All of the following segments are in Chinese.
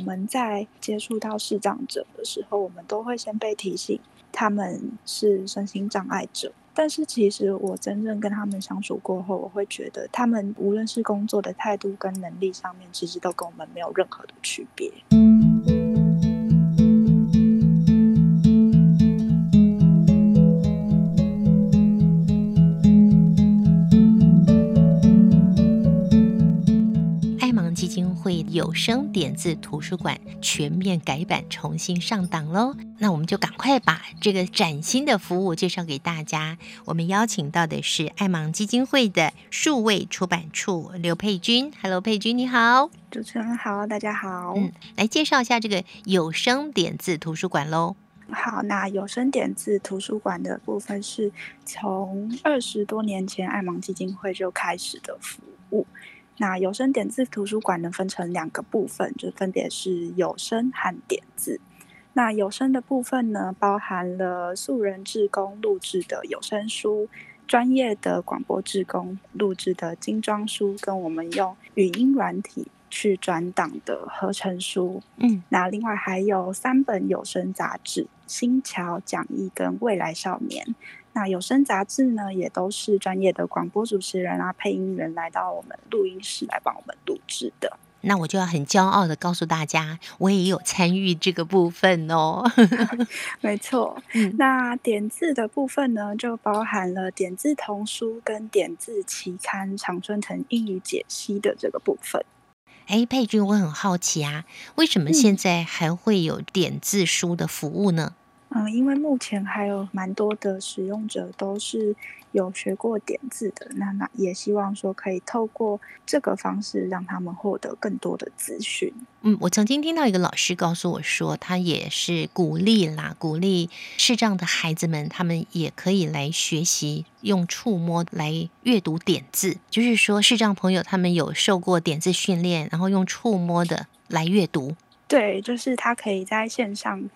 我们在接触到视障者的时候，我们都会先被提醒他们是身心障碍者。但是其实我真正跟他们相处过后，我会觉得他们无论是工作的态度跟能力上面，其实都跟我们没有任何的区别。有声点字图书馆全面改版，重新上档喽！那我们就赶快把这个崭新的服务介绍给大家。我们邀请到的是爱盲基金会的数位出版处刘佩君。Hello，佩君你好，主持人好，大家好。嗯，来介绍一下这个有声点字图书馆喽。好，那有声点字图书馆的部分是从二十多年前爱盲基金会就开始的服务。那有声点字图书馆呢，分成两个部分，就分别是有声和点字。那有声的部分呢，包含了素人志工录制的有声书，专业的广播志工录制的精装书，跟我们用语音软体去转档的合成书。嗯，那另外还有三本有声杂志，《新桥讲义》跟《未来少年》。那有声杂志呢，也都是专业的广播主持人啊、配音员来到我们录音室来帮我们录制的。那我就要很骄傲的告诉大家，我也有参与这个部分哦。没错，嗯，那点字的部分呢，就包含了点字童书跟点字期刊《常春藤英语解析》的这个部分。哎，佩君，我很好奇啊，为什么现在还会有点字书的服务呢？嗯，因为目前还有蛮多的使用者都是有学过点字的，那那也希望说可以透过这个方式让他们获得更多的资讯。嗯，我曾经听到一个老师告诉我说，他也是鼓励啦，鼓励视障的孩子们，他们也可以来学习用触摸来阅读点字，就是说视障朋友他们有受过点字训练，然后用触摸的来阅读。对，就是他可以在线上。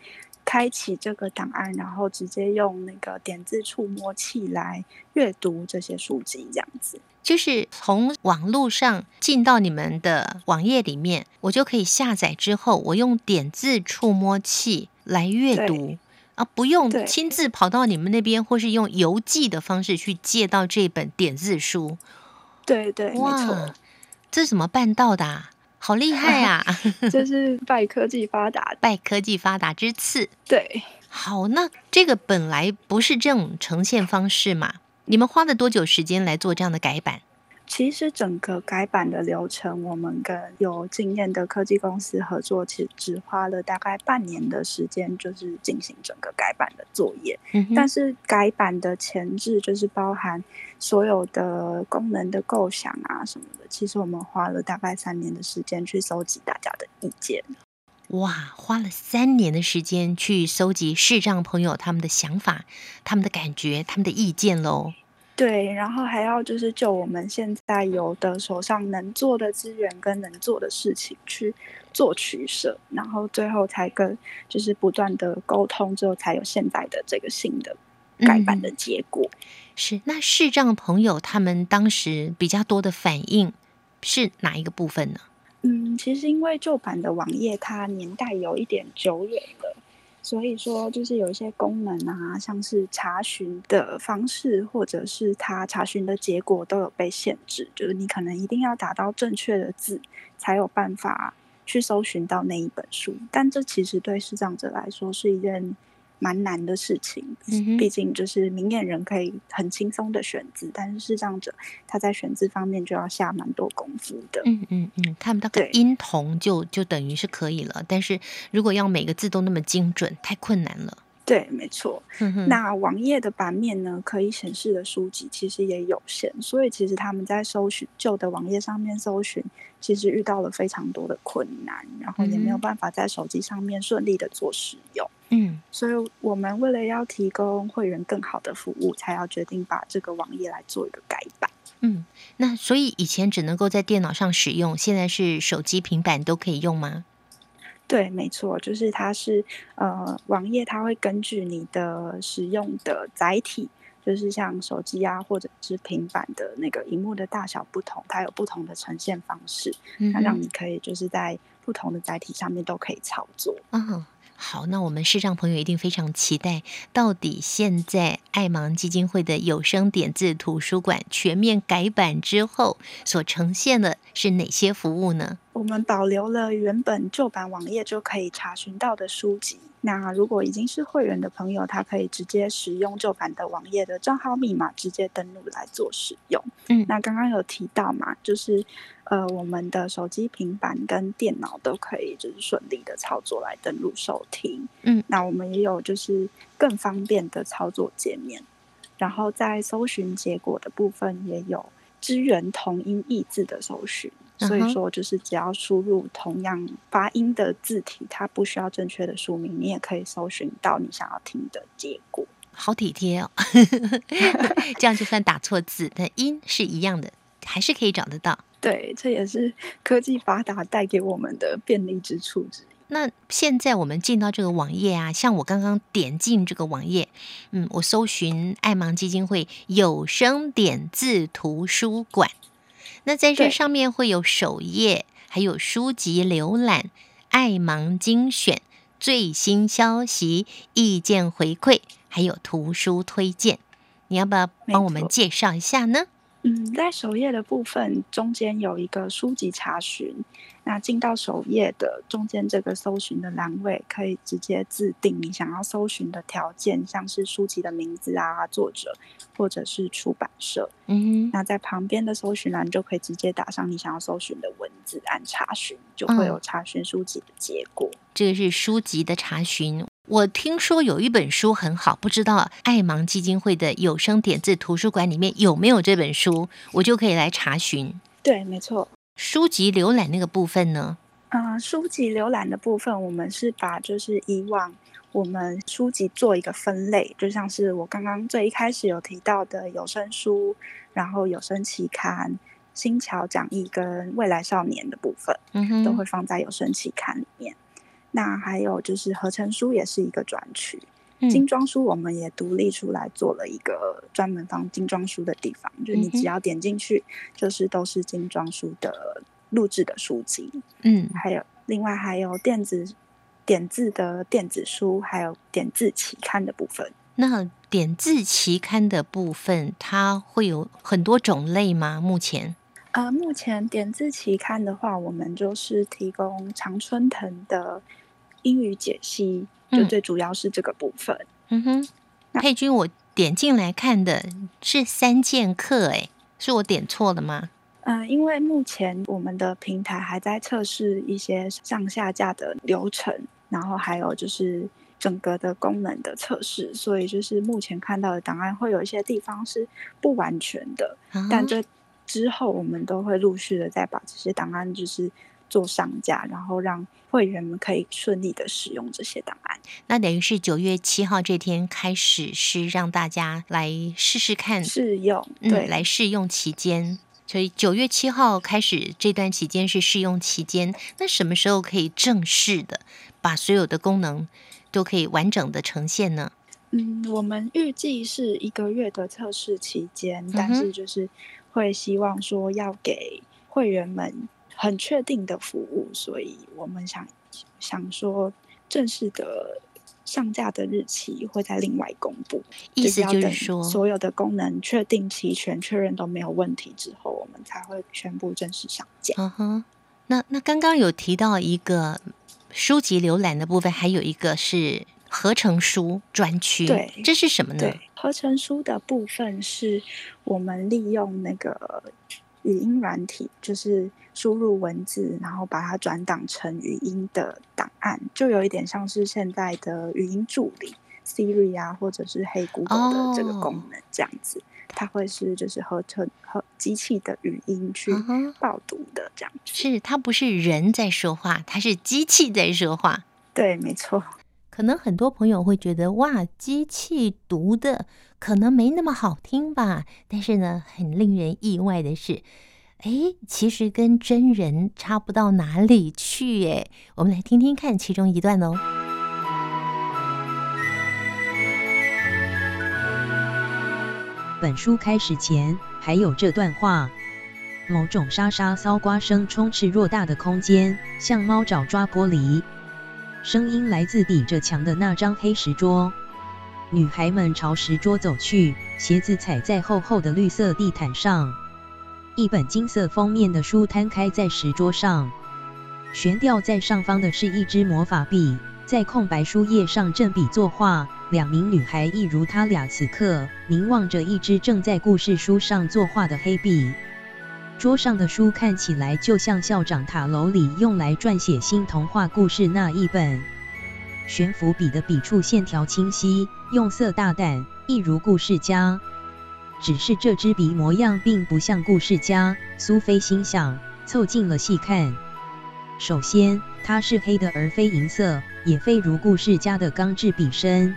开启这个档案，然后直接用那个点字触摸器来阅读这些书籍，这样子。就是从网络上进到你们的网页里面，我就可以下载之后，我用点字触摸器来阅读啊，不用亲自跑到你们那边，或是用邮寄的方式去借到这本点字书。对对，哇，没错，这怎么办到的啊？好厉害啊！这是拜科技发达，拜科技发达之赐。对，好，那这个本来不是这种呈现方式嘛？你们花了多久时间来做这样的改版？其实整个改版的流程，我们跟有经验的科技公司合作，其实只花了大概半年的时间，就是进行整个改版的作业。嗯。但是改版的前置，就是包含所有的功能的构想啊什么的，其实我们花了大概三年的时间去搜集大家的意见。哇，花了三年的时间去搜集视障朋友他们的想法、他们的感觉、他们的意见喽。对，然后还要就是就我们现在有的手上能做的资源跟能做的事情去做取舍，然后最后才跟就是不断的沟通之后，才有现在的这个新的改版的结果。嗯、是那视障朋友他们当时比较多的反应是哪一个部分呢？嗯，其实因为旧版的网页它年代有一点久远了。所以说，就是有一些功能啊，像是查询的方式，或者是它查询的结果都有被限制，就是你可能一定要打到正确的字，才有办法去搜寻到那一本书。但这其实对视障者来说是一件蛮难的事情，毕竟就是明眼人可以很轻松的选字，但是视障者他在选字方面就要下蛮多功夫的。嗯嗯嗯，他们那个音同就就等于是可以了，但是如果要每个字都那么精准，太困难了。对，没错。那网页的版面呢，可以显示的书籍其实也有限，所以其实他们在搜寻旧的网页上面搜寻，其实遇到了非常多的困难，然后也没有办法在手机上面顺利的做使用。嗯，所以我们为了要提供会员更好的服务，才要决定把这个网页来做一个改版。嗯，那所以以前只能够在电脑上使用，现在是手机、平板都可以用吗？对，没错，就是它是呃，网页它会根据你的使用的载体，就是像手机啊，或者是平板的那个荧幕的大小不同，它有不同的呈现方式，那、嗯、哼让你可以就是在不同的载体上面都可以操作。嗯。好，那我们视障朋友一定非常期待，到底现在爱盲基金会的有声点字图书馆全面改版之后，所呈现的是哪些服务呢？我们保留了原本旧版网页就可以查询到的书籍。那如果已经是会员的朋友，他可以直接使用旧版的网页的账号密码，直接登录来做使用。嗯，那刚刚有提到嘛，就是呃，我们的手机、平板跟电脑都可以就是顺利的操作来登录收听。嗯，那我们也有就是更方便的操作界面，然后在搜寻结果的部分也有支援同音异字的搜寻。所以说，就是只要输入同样发音的字体，它不需要正确的书名，你也可以搜寻到你想要听的结果。好体贴哦，这样就算打错字，但音是一样的，还是可以找得到。对，这也是科技发达带给我们的便利之处。那现在我们进到这个网页啊，像我刚刚点进这个网页，嗯，我搜寻爱盲基金会有声点字图书馆。那在这上面会有首页，还有书籍浏览、爱盲精选、最新消息、意见回馈，还有图书推荐。你要不要帮我们介绍一下呢？嗯，在首页的部分中间有一个书籍查询。那进到首页的中间这个搜寻的栏位，可以直接自定你想要搜寻的条件，像是书籍的名字啊、作者或者是出版社。嗯，那在旁边的搜寻栏就可以直接打上你想要搜寻的文字，按查询就会有查询书籍的结果。嗯，这个是书籍的查询。我听说有一本书很好，不知道爱盲基金会的有声点字图书馆里面有没有这本书，我就可以来查询。对，没错。书籍浏览那个部分呢？嗯、呃，书籍浏览的部分，我们是把就是以往我们书籍做一个分类，就像是我刚刚最一开始有提到的有声书，然后有声期刊、新桥讲义跟未来少年的部分，嗯哼，都会放在有声期刊里面。那还有就是合成书也是一个专区。精装书我们也独立出来做了一个专门放精装书的地方，嗯、就你只要点进去，就是都是精装书的录制的书籍。嗯，还有另外还有电子点字的电子书，还有点字期刊的部分。那点字期刊的部分，它会有很多种类吗？目前？呃，目前点字期刊的话，我们就是提供常春藤的英语解析。就最主要是这个部分。嗯哼，佩君，我点进来看的是三剑客，哎，是我点错了吗？嗯、呃，因为目前我们的平台还在测试一些上下架的流程，然后还有就是整个的功能的测试，所以就是目前看到的档案会有一些地方是不完全的，啊、但这之后我们都会陆续的再把这些档案就是。做上架，然后让会员们可以顺利的使用这些档案。那等于是九月七号这天开始，是让大家来试试看试用，对，嗯、来试用期间。所以九月七号开始这段期间是试用期间。那什么时候可以正式的把所有的功能都可以完整的呈现呢？嗯，我们预计是一个月的测试期间，但是就是会希望说要给会员们。很确定的服务，所以我们想想说，正式的上架的日期会在另外公布。意思就是说，所有的功能确定齐全、确认都没有问题之后，我们才会宣布正式上架。嗯哼，那那刚刚有提到一个书籍浏览的部分，还有一个是合成书专区，对，这是什么呢？对，合成书的部分是我们利用那个语音软体，就是。输入文字，然后把它转档成语音的档案，就有一点像是现在的语音助理 Siri 啊，或者是黑 Google 的这个功能这样子。Oh. 它会是就是合成和机器的语音去报读的这样子。是，它不是人在说话，它是机器在说话。对，没错。可能很多朋友会觉得，哇，机器读的可能没那么好听吧？但是呢，很令人意外的是。哎，其实跟真人差不到哪里去哎，我们来听听看其中一段哦。本书开始前还有这段话：某种沙沙搔刮声充斥偌大的空间，像猫爪抓玻璃。声音来自抵着墙的那张黑石桌。女孩们朝石桌走去，鞋子踩在厚厚的绿色地毯上。一本金色封面的书摊开在石桌上，悬吊在上方的是一支魔法笔，在空白书页上正笔作画。两名女孩一如他俩，此刻凝望着一支正在故事书上作画的黑笔。桌上的书看起来就像校长塔楼里用来撰写新童话故事那一本。悬浮笔的笔触线条清晰，用色大胆，一如故事家。只是这支笔模样并不像故事家。苏菲心想，凑近了细看。首先，它是黑的，而非银色，也非如故事家的钢制笔身。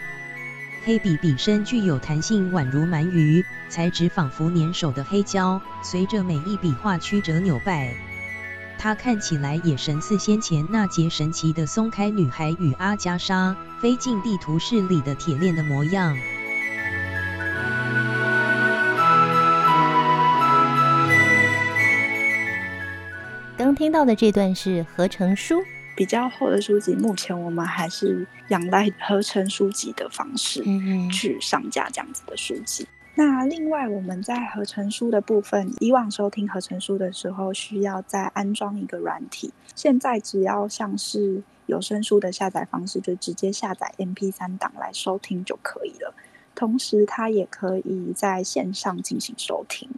黑笔笔身具有弹性，宛如鳗鱼，材质仿佛粘手的黑胶，随着每一笔画曲折扭摆。它看起来也神似先前那节神奇的松开女孩与阿加莎飞进地图室里的铁链的模样。刚听到的这段是合成书。比较厚的书籍，目前我们还是仰赖合成书籍的方式去上架这样子的书籍。嗯、那另外，我们在合成书的部分，以往收听合成书的时候需要再安装一个软体，现在只要像是有声书的下载方式，就直接下载 MP3 档来收听就可以了。同时，它也可以在线上进行收听。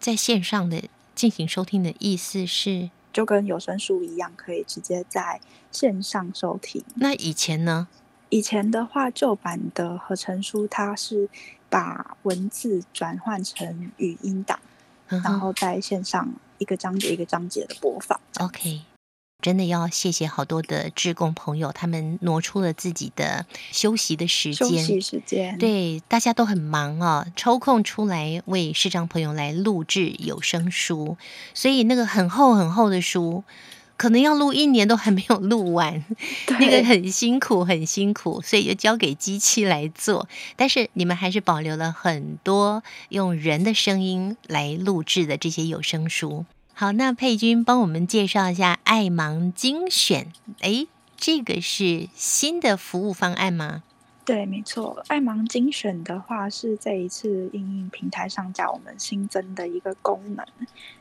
在线上的进行收听的意思是？就跟有声书一样，可以直接在线上收听。那以前呢？以前的话，旧版的合成书，它是把文字转换成语音档，嗯、然后在线上一个章节一个章节的播放。OK。真的要谢谢好多的志工朋友，他们挪出了自己的休息的时间。休息时间，对，大家都很忙啊，抽空出来为视障朋友来录制有声书，所以那个很厚很厚的书，可能要录一年都还没有录完，那个很辛苦很辛苦，所以就交给机器来做。但是你们还是保留了很多用人的声音来录制的这些有声书。好，那佩君帮我们介绍一下爱盲精选。哎，这个是新的服务方案吗？对，没错。爱盲精选的话是这一次应用平台上架我们新增的一个功能。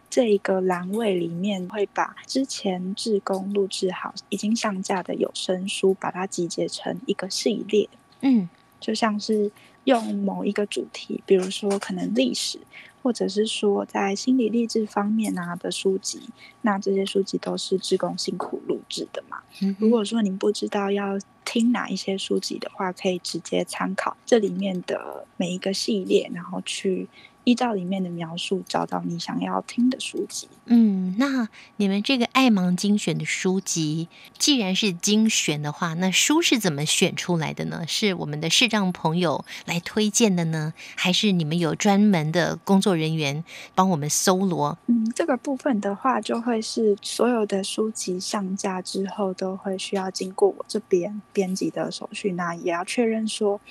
这一个栏位里面会把之前志工录制好已经上架的有声书，把它集结成一个系列。嗯，就像是用某一个主题，比如说可能历史。或者是说在心理励志方面啊的书籍，那这些书籍都是志工辛苦录制的嘛。如果说您不知道要听哪一些书籍的话，可以直接参考这里面的每一个系列，然后去。依照里面的描述找到你想要听的书籍。嗯，那你们这个爱盲精选的书籍，既然是精选的话，那书是怎么选出来的呢？是我们的视障朋友来推荐的呢，还是你们有专门的工作人员帮我们搜罗？嗯，这个部分的话，就会是所有的书籍上架之后，都会需要经过我这边编辑的手续，那也要确认说。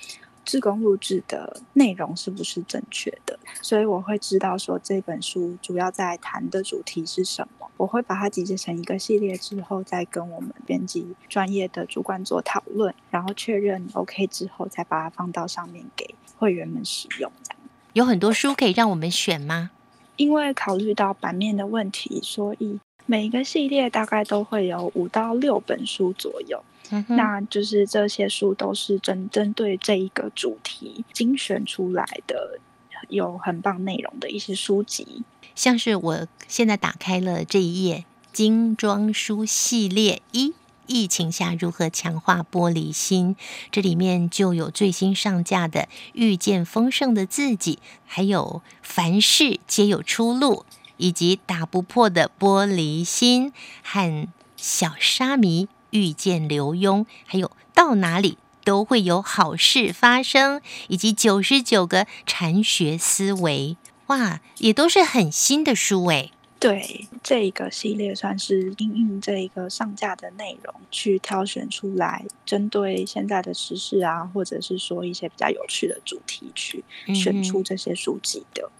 志工录制的内容是不是正确的？所以我会知道说这本书主要在谈的主题是什么。我会把它集结成一个系列之后，再跟我们编辑专业的主管做讨论，然后确认 OK 之后，再把它放到上面给会员们使用。这样有很多书可以让我们选吗？因为考虑到版面的问题，所以每一个系列大概都会有五到六本书左右。那就是这些书都是针针对这一个主题精选出来的，有很棒内容的一些书籍。像是我现在打开了这一页精装书系列一：疫情下如何强化玻璃心，这里面就有最新上架的《遇见丰盛的自己》，还有《凡事皆有出路》，以及《打不破的玻璃心》和小沙弥。遇见刘墉，还有到哪里都会有好事发生，以及九十九个禅学思维，哇，也都是很新的书诶。对，这一个系列算是因应这一个上架的内容去挑选出来，针对现在的时事啊，或者是说一些比较有趣的主题去选出这些书籍的。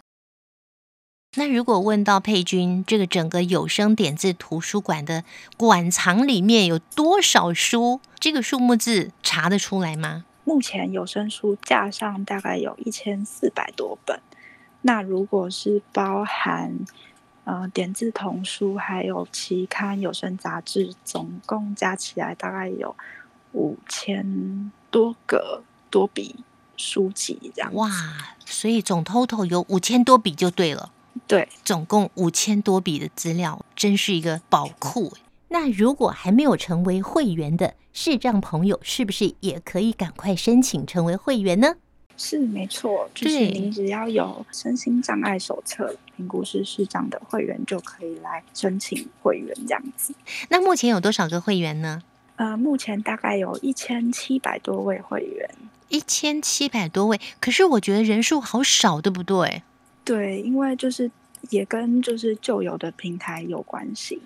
那如果问到佩君，这个整个有声点字图书馆的馆藏里面有多少书？这个数目字查得出来吗？目前有声书架上大概有一千四百多本。那如果是包含呃点字童书，还有期刊、有声杂志，总共加起来大概有五千多个多笔书籍这样。哇，所以总 total 有五千多笔就对了。对，总共五千多笔的资料，真是一个宝库。那如果还没有成为会员的视障朋友，是不是也可以赶快申请成为会员呢？是，没错，就是您只要有身心障碍手册评估师视障的会员，就可以来申请会员这样子。那目前有多少个会员呢？呃，目前大概有一千七百多位会员，一千七百多位。可是我觉得人数好少，对不对？对，因为就是也跟就是旧有的平台有关系。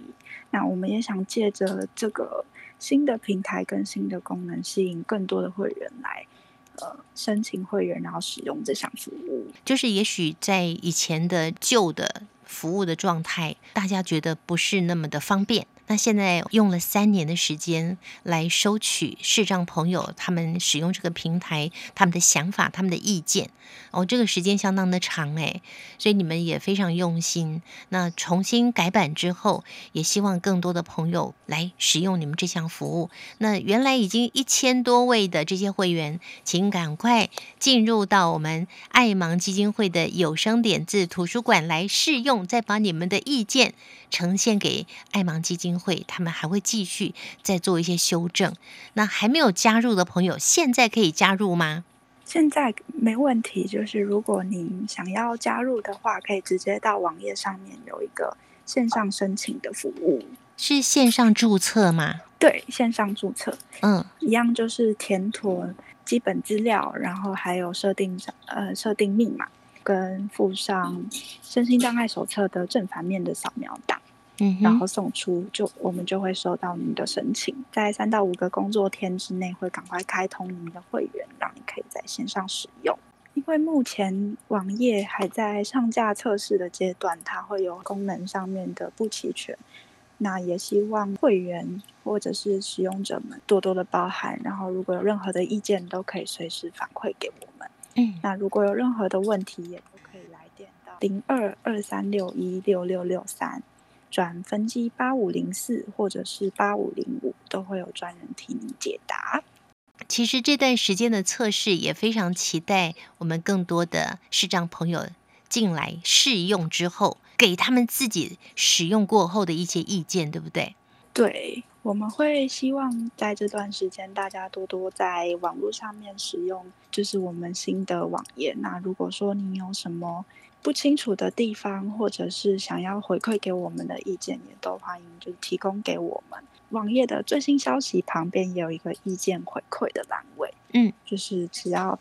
那我们也想借着这个新的平台跟新的功能，吸引更多的会员来呃申请会员，然后使用这项服务。就是也许在以前的旧的服务的状态，大家觉得不是那么的方便。那现在用了三年的时间来收取视障朋友他们使用这个平台他们的想法、他们的意见哦，这个时间相当的长诶，所以你们也非常用心。那重新改版之后，也希望更多的朋友来使用你们这项服务。那原来已经一千多位的这些会员，请赶快进入到我们爱盲基金会的有声点字图书馆来试用，再把你们的意见呈现给爱盲基金会。会，他们还会继续再做一些修正。那还没有加入的朋友，现在可以加入吗？现在没问题。就是如果您想要加入的话，可以直接到网页上面有一个线上申请的服务。是线上注册吗？对，线上注册。嗯，一样就是填妥基本资料，然后还有设定呃设定密码，跟附上身心障碍手册的正反面的扫描档。然后送出，就我们就会收到您的申请，在三到五个工作天之内会赶快开通您的会员，让你可以在线上使用。因为目前网页还在上架测试的阶段，它会有功能上面的不齐全，那也希望会员或者是使用者们多多的包涵。然后如果有任何的意见，都可以随时反馈给我们。嗯，那如果有任何的问题，也都可以来电到零二二三六一六六六三。转分机八五零四或者是八五零五，都会有专人替你解答。其实这段时间的测试也非常期待我们更多的视障朋友进来试用之后，给他们自己使用过后的一些意见，对不对？对，我们会希望在这段时间大家多多在网络上面使用，就是我们新的网页。那如果说你有什么不清楚的地方，或者是想要回馈给我们的意见，也都欢迎就提供给我们。网页的最新消息旁边也有一个意见回馈的栏位，嗯，就是只要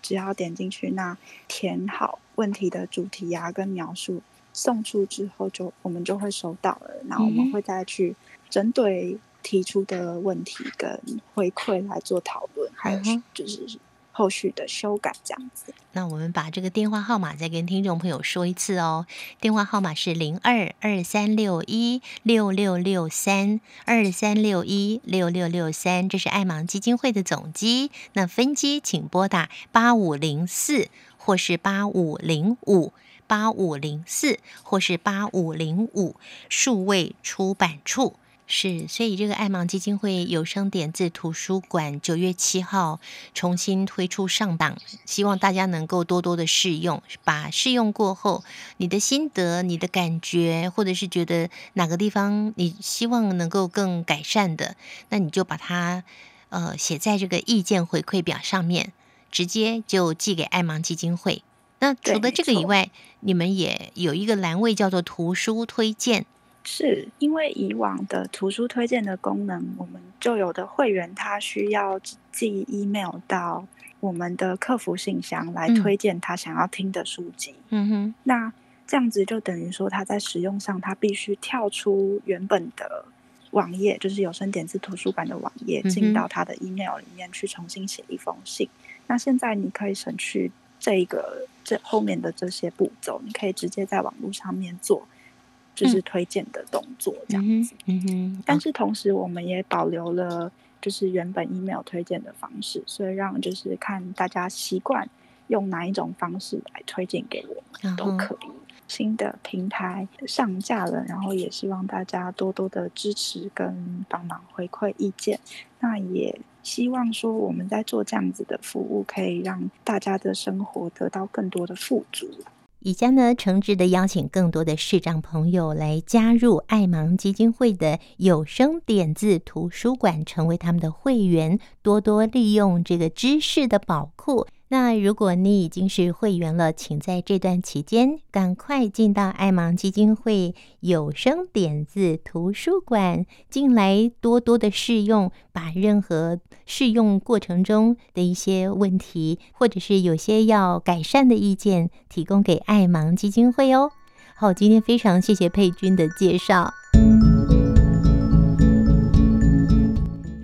只要点进去，那填好问题的主题啊跟描述，送出之后就我们就会收到了，然后我们会再去针对提出的问题跟回馈来做讨论，还有就是。后续的修改这样子，那我们把这个电话号码再跟听众朋友说一次哦。电话号码是零二二三六一六六六三二三六一六六六三，这是爱盲基金会的总机。那分机请拨打八五零四或是八五零五八五零四或是八五零五数位出版处。是，所以这个爱盲基金会有声点字图书馆九月七号重新推出上档，希望大家能够多多的试用。把试用过后，你的心得、你的感觉，或者是觉得哪个地方你希望能够更改善的，那你就把它呃写在这个意见回馈表上面，直接就寄给爱盲基金会。那除了这个以外，你们也有一个栏位叫做图书推荐。是因为以往的图书推荐的功能，我们就有的会员他需要寄 email 到我们的客服信箱来推荐他想要听的书籍。嗯哼，那这样子就等于说他在使用上他必须跳出原本的网页，就是有声点字图书馆的网页，进到他的 email 里面去重新写一封信。那现在你可以省去这一个这后面的这些步骤，你可以直接在网络上面做，就是推荐的动作这样子。嗯哼。嗯哼。但是同时，我们也保留了就是原本 email 推荐的方式，所以让就是看大家习惯用哪一种方式来推荐给我们都可以。新的平台上架了，然后也希望大家多多的支持跟帮忙回馈意见。那也希望说我们在做这样子的服务，可以让大家的生活得到更多的富足。以下呢，诚挚的邀请更多的视障朋友来加入爱盲基金会的有声点字图书馆，成为他们的会员，多多利用这个知识的宝库。那如果你已经是会员了，请在这段期间赶快进到爱盲基金会有声点字图书馆进来，多多的试用，把任何试用过程中的一些问题，或者是有些要改善的意见，提供给爱盲基金会哦。好，今天非常谢谢佩君的介绍。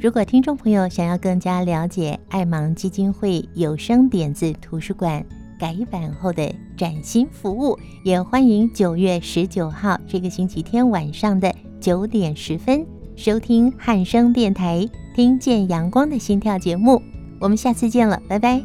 如果听众朋友想要更加了解爱盲基金会有声点字图书馆改版后的崭新服务，也欢迎九月十九号这个星期天晚上的九点十分收听汉声电台《听见阳光的心跳》节目。我们下次见了，拜拜。